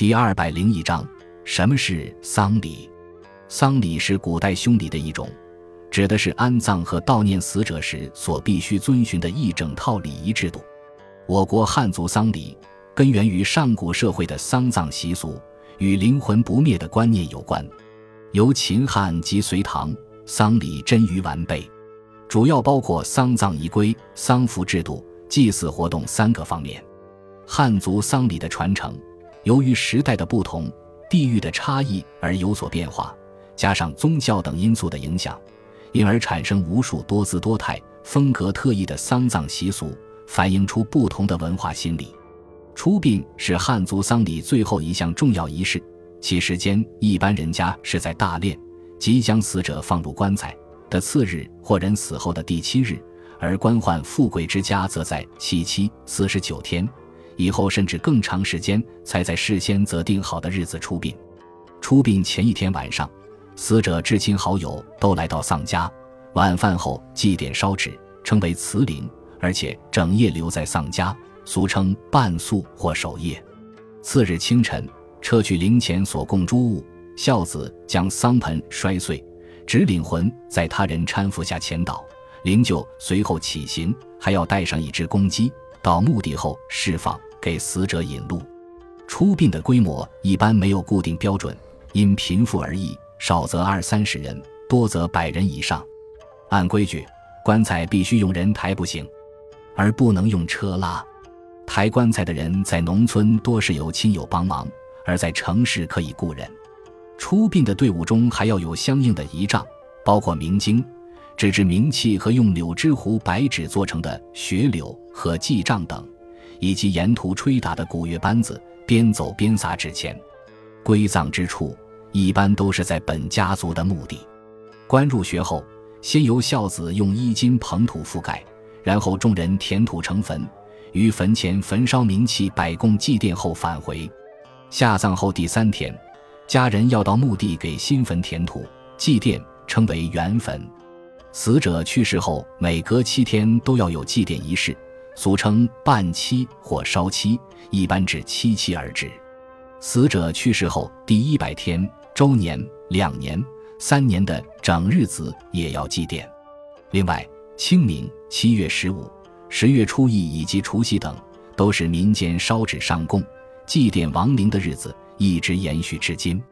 第二百零一章，什么是丧礼？丧礼是古代凶礼的一种，指的是安葬和悼念死者时所必须遵循的一整套礼仪制度。我国汉族丧礼根源于上古社会的丧葬习俗，与灵魂不灭的观念有关。由秦汉及隋唐，丧礼臻于完备，主要包括丧葬仪规、丧服制度、祭祀活动三个方面。汉族丧礼的传承，由于时代的不同、地域的差异而有所变化，加上宗教等因素的影响，因而产生无数多姿多态、风格特异的丧葬习俗，反映出不同的文化心理。出殡是汉族丧礼最后一项重要仪式，其时间一般人家是在大殓即将死者放入棺材的次日或人死后的第七日，而官宦富贵之家则在七七四十九天。以后甚至更长时间才在事先择定好的日子出殡。出殡前一天晚上，死者至亲好友都来到丧家，晚饭后祭奠烧纸，称为辞灵，而且整夜留在丧家，俗称半宿或守夜。次日清晨，撤去灵前所供诸物，孝子将丧盆摔碎，只领魂在他人搀扶下前倒，灵柩随后起行，还要带上一只公鸡，到墓地后释放。给死者引路，出殡的规模一般没有固定标准，因贫富而异，少则二三十人，多则百人以上。按规矩，棺材必须用人抬不行，而不能用车拉。抬棺材的人在农村多是由亲友帮忙，而在城市可以雇人。出殡的队伍中还要有相应的仪仗，包括明经、纸质冥器和用柳枝糊白纸做成的雪柳和祭杖等。以及沿途吹打的鼓乐班子，边走边撒纸钱。归葬之处一般都是在本家族的墓地。棺入穴后，先由孝子用衣襟捧土覆盖，然后众人填土成坟，于坟前焚烧冥器，摆供祭奠后返回。下葬后第三天，家人要到墓地给新坟填土祭奠，称为圆坟。死者去世后，每隔七天都要有祭奠仪式。俗称半期或烧期，一般指七七而止。死者去世后第一百天、周年、两年、三年的整日子也要祭奠。另外，清明、七月十五、十月初一以及除夕等，都是民间烧纸上供、祭奠亡灵的日子，一直延续至今。